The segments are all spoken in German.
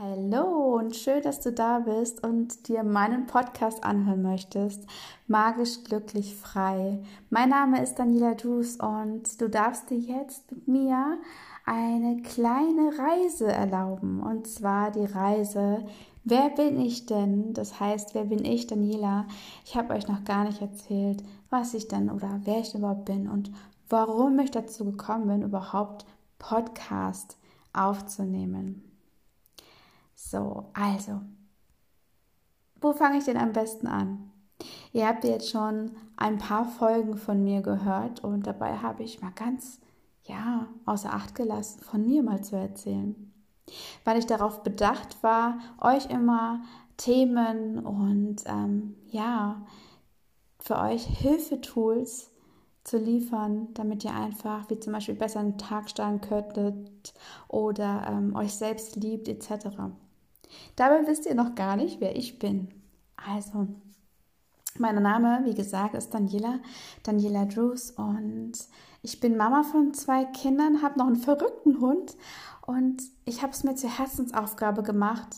Hallo und schön, dass du da bist und dir meinen Podcast anhören möchtest. Magisch glücklich frei. Mein Name ist Daniela Dus und du darfst dir jetzt mit mir eine kleine Reise erlauben. Und zwar die Reise, wer bin ich denn? Das heißt, wer bin ich, Daniela? Ich habe euch noch gar nicht erzählt, was ich denn oder wer ich überhaupt bin und warum ich dazu gekommen bin, überhaupt Podcast aufzunehmen. So, also, wo fange ich denn am besten an? Ihr habt jetzt schon ein paar Folgen von mir gehört und dabei habe ich mal ganz, ja, außer Acht gelassen, von mir mal zu erzählen. Weil ich darauf bedacht war, euch immer Themen und, ähm, ja, für euch Hilfetools zu liefern, damit ihr einfach, wie zum Beispiel besser einen Tag starten könntet oder ähm, euch selbst liebt, etc. Dabei wisst ihr noch gar nicht, wer ich bin. Also, mein Name, wie gesagt, ist Daniela, Daniela Drews und ich bin Mama von zwei Kindern, habe noch einen verrückten Hund und ich habe es mir zur Herzensaufgabe gemacht,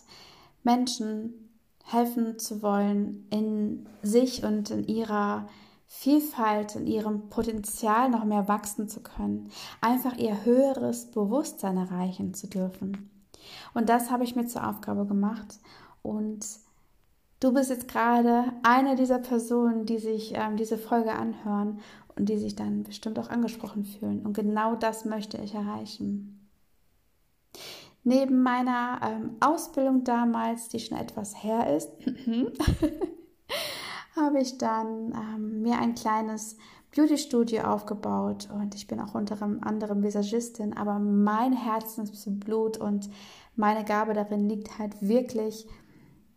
Menschen helfen zu wollen, in sich und in ihrer Vielfalt, in ihrem Potenzial noch mehr wachsen zu können, einfach ihr höheres Bewusstsein erreichen zu dürfen. Und das habe ich mir zur Aufgabe gemacht. Und du bist jetzt gerade eine dieser Personen, die sich ähm, diese Folge anhören und die sich dann bestimmt auch angesprochen fühlen. Und genau das möchte ich erreichen. Neben meiner ähm, Ausbildung damals, die schon etwas her ist, habe ich dann ähm, mir ein kleines Beauty-Studio aufgebaut und ich bin auch unter anderem Visagistin, aber mein Herzensblut und meine Gabe darin liegt halt wirklich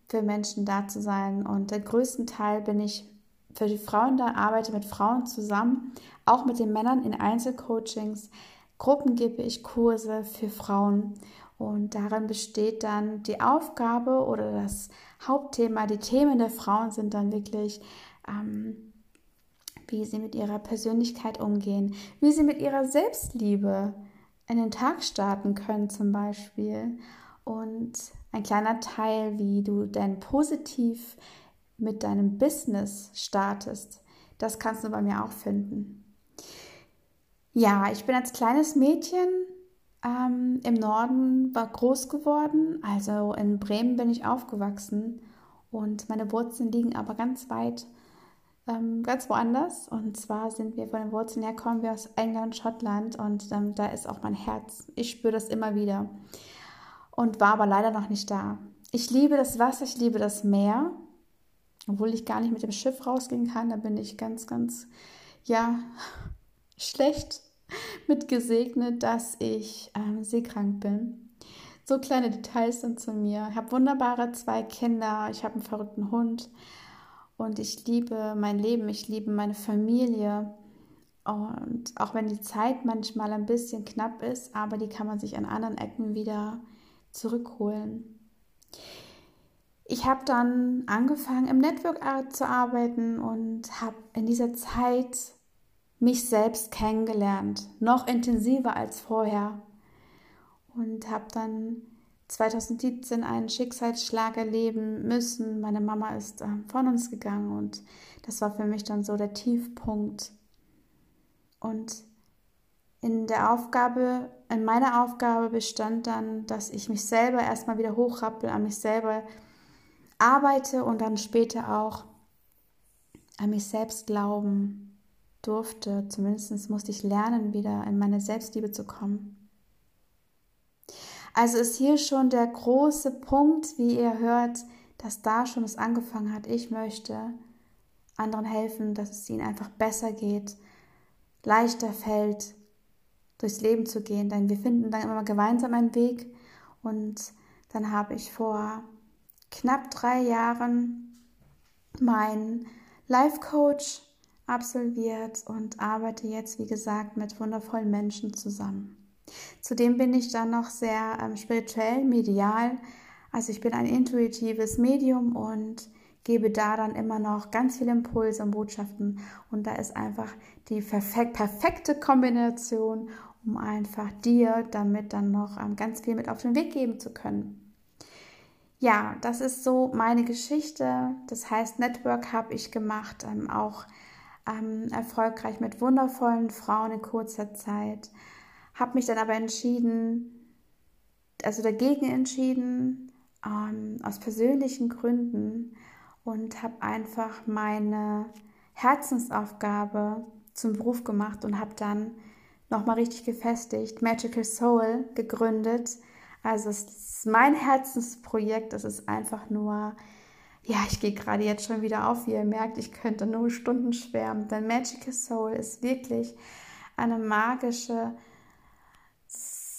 für Menschen da zu sein und der größten Teil bin ich für die Frauen da, arbeite mit Frauen zusammen, auch mit den Männern in Einzelcoachings. Gruppen gebe ich Kurse für Frauen und darin besteht dann die Aufgabe oder das Hauptthema, die Themen der Frauen sind dann wirklich ähm, wie sie mit ihrer Persönlichkeit umgehen, wie sie mit ihrer Selbstliebe in den Tag starten können zum Beispiel. Und ein kleiner Teil, wie du denn positiv mit deinem Business startest, das kannst du bei mir auch finden. Ja, ich bin als kleines Mädchen ähm, im Norden war groß geworden, also in Bremen bin ich aufgewachsen und meine Wurzeln liegen aber ganz weit ähm, ganz woanders. Und zwar sind wir von den Wurzeln her, kommen wir aus England, Schottland und ähm, da ist auch mein Herz. Ich spüre das immer wieder. Und war aber leider noch nicht da. Ich liebe das Wasser, ich liebe das Meer. Obwohl ich gar nicht mit dem Schiff rausgehen kann, da bin ich ganz, ganz, ja, schlecht mit gesegnet, dass ich ähm, seekrank bin. So kleine Details sind zu mir. Ich habe wunderbare zwei Kinder, ich habe einen verrückten Hund. Und ich liebe mein Leben, ich liebe meine Familie. Und auch wenn die Zeit manchmal ein bisschen knapp ist, aber die kann man sich an anderen Ecken wieder zurückholen. Ich habe dann angefangen im Network zu arbeiten und habe in dieser Zeit mich selbst kennengelernt, noch intensiver als vorher. Und habe dann 2017 einen Schicksalsschlag erleben müssen. Meine Mama ist äh, von uns gegangen und das war für mich dann so der Tiefpunkt. Und in der Aufgabe, in meiner Aufgabe bestand dann, dass ich mich selber erstmal wieder hochrappel, an mich selber arbeite und dann später auch an mich selbst glauben durfte. Zumindest musste ich lernen, wieder in meine Selbstliebe zu kommen. Also ist hier schon der große Punkt, wie ihr hört, dass da schon es angefangen hat. Ich möchte anderen helfen, dass es ihnen einfach besser geht, leichter fällt, durchs Leben zu gehen. Denn wir finden dann immer gemeinsam einen Weg. Und dann habe ich vor knapp drei Jahren meinen Life Coach absolviert und arbeite jetzt, wie gesagt, mit wundervollen Menschen zusammen. Zudem bin ich dann noch sehr ähm, spirituell, medial. Also ich bin ein intuitives Medium und gebe da dann immer noch ganz viele Impulse und Botschaften. Und da ist einfach die perfek perfekte Kombination, um einfach dir damit dann noch ähm, ganz viel mit auf den Weg geben zu können. ja, das ist so meine Geschichte. Das heißt, Network habe ich gemacht, ähm, auch ähm, erfolgreich mit wundervollen Frauen in kurzer Zeit. Habe mich dann aber entschieden, also dagegen entschieden, ähm, aus persönlichen Gründen und habe einfach meine Herzensaufgabe zum Beruf gemacht und habe dann nochmal richtig gefestigt, Magical Soul gegründet. Also es ist mein Herzensprojekt, es ist einfach nur, ja, ich gehe gerade jetzt schon wieder auf, wie ihr merkt, ich könnte nur Stunden schwärmen, denn Magical Soul ist wirklich eine magische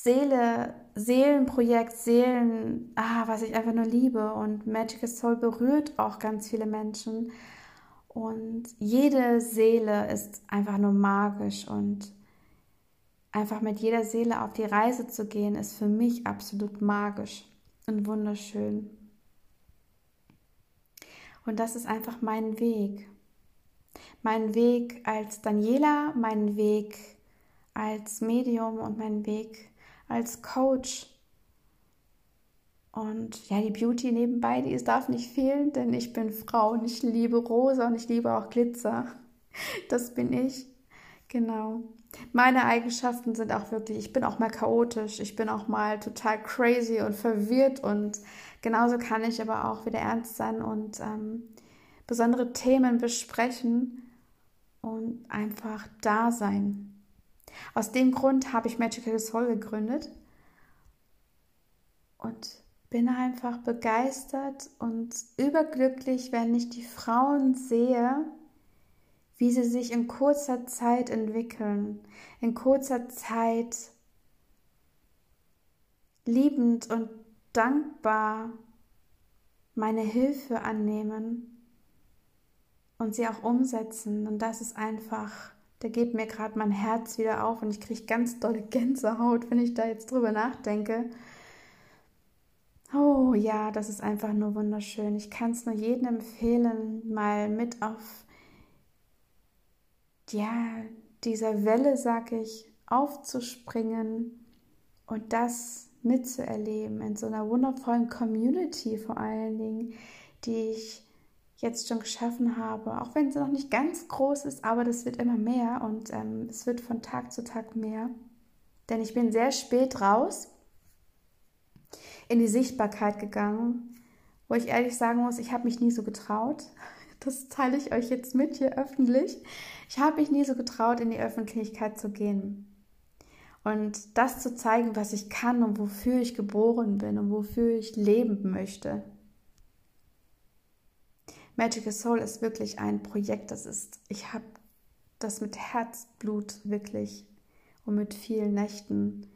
Seele, Seelenprojekt, Seelen, ah, was ich einfach nur liebe. Und Magical Soul berührt auch ganz viele Menschen. Und jede Seele ist einfach nur magisch und einfach mit jeder Seele auf die Reise zu gehen, ist für mich absolut magisch und wunderschön. Und das ist einfach mein Weg. Mein Weg als Daniela, mein Weg als Medium und mein Weg als Coach. Und ja, die Beauty nebenbei, die darf nicht fehlen, denn ich bin Frau und ich liebe Rosa und ich liebe auch Glitzer. Das bin ich. Genau. Meine Eigenschaften sind auch wirklich, ich bin auch mal chaotisch, ich bin auch mal total crazy und verwirrt und genauso kann ich aber auch wieder ernst sein und ähm, besondere Themen besprechen und einfach da sein. Aus dem Grund habe ich Magical Soul gegründet und bin einfach begeistert und überglücklich, wenn ich die Frauen sehe, wie sie sich in kurzer Zeit entwickeln, in kurzer Zeit liebend und dankbar meine Hilfe annehmen und sie auch umsetzen. Und das ist einfach, da geht mir gerade mein Herz wieder auf und ich kriege ganz dolle Gänsehaut, wenn ich da jetzt drüber nachdenke. Oh ja, das ist einfach nur wunderschön. Ich kann es nur jedem empfehlen, mal mit auf ja, dieser Welle, sag ich, aufzuspringen und das mitzuerleben in so einer wundervollen Community vor allen Dingen, die ich jetzt schon geschaffen habe, auch wenn sie noch nicht ganz groß ist, aber das wird immer mehr und ähm, es wird von Tag zu Tag mehr. Denn ich bin sehr spät raus in die Sichtbarkeit gegangen, wo ich ehrlich sagen muss, ich habe mich nie so getraut. Das teile ich euch jetzt mit hier öffentlich. Ich habe mich nie so getraut, in die Öffentlichkeit zu gehen. Und das zu zeigen, was ich kann und wofür ich geboren bin und wofür ich leben möchte. Magical Soul ist wirklich ein Projekt, das ist, ich habe das mit Herzblut wirklich und mit vielen Nächten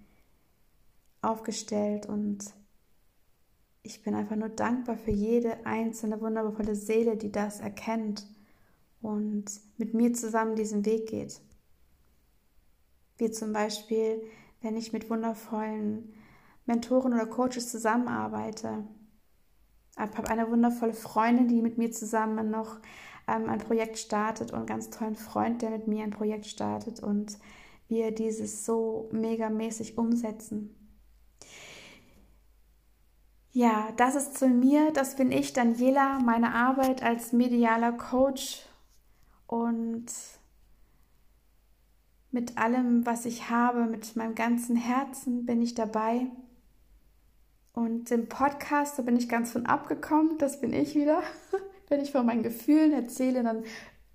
aufgestellt und ich bin einfach nur dankbar für jede einzelne wundervolle Seele, die das erkennt und mit mir zusammen diesen Weg geht. Wie zum Beispiel, wenn ich mit wundervollen Mentoren oder Coaches zusammenarbeite. Habe eine wundervolle Freundin, die mit mir zusammen noch ähm, ein Projekt startet und einen ganz tollen Freund, der mit mir ein Projekt startet und wir dieses so megamäßig umsetzen. Ja, das ist zu mir, das bin ich, Daniela, meine Arbeit als medialer Coach und mit allem, was ich habe, mit meinem ganzen Herzen bin ich dabei. Und im Podcast, da bin ich ganz von abgekommen, das bin ich wieder. Wenn ich von meinen Gefühlen erzähle, dann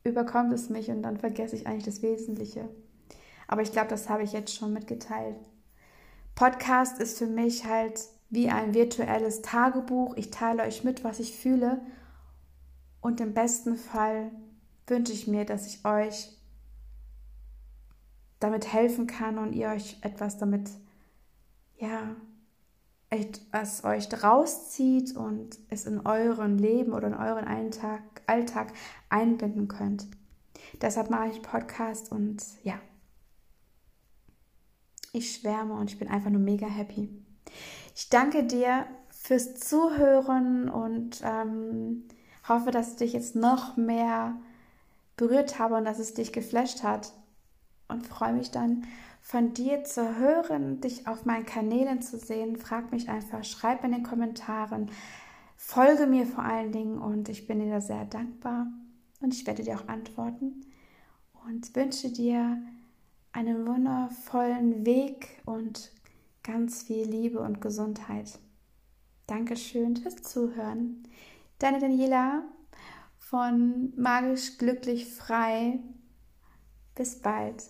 überkommt es mich und dann vergesse ich eigentlich das Wesentliche. Aber ich glaube, das habe ich jetzt schon mitgeteilt. Podcast ist für mich halt wie ein virtuelles Tagebuch. Ich teile euch mit, was ich fühle. Und im besten Fall wünsche ich mir, dass ich euch damit helfen kann und ihr euch etwas damit, ja, es euch rauszieht und es in euren Leben oder in euren Alltag, Alltag einbinden könnt. Deshalb mache ich Podcast und ja, ich schwärme und ich bin einfach nur mega happy. Ich danke dir fürs Zuhören und ähm, hoffe, dass ich dich jetzt noch mehr berührt habe und dass es dich geflasht hat. Und freue mich dann von dir zu hören, dich auf meinen Kanälen zu sehen. Frag mich einfach, schreib in den Kommentaren, Folge mir vor allen Dingen und ich bin dir da sehr dankbar und ich werde dir auch antworten und wünsche dir einen wundervollen Weg und ganz viel Liebe und Gesundheit. Dankeschön fürs Zuhören. Deine Daniela von Magisch Glücklich Frei. Bis bald.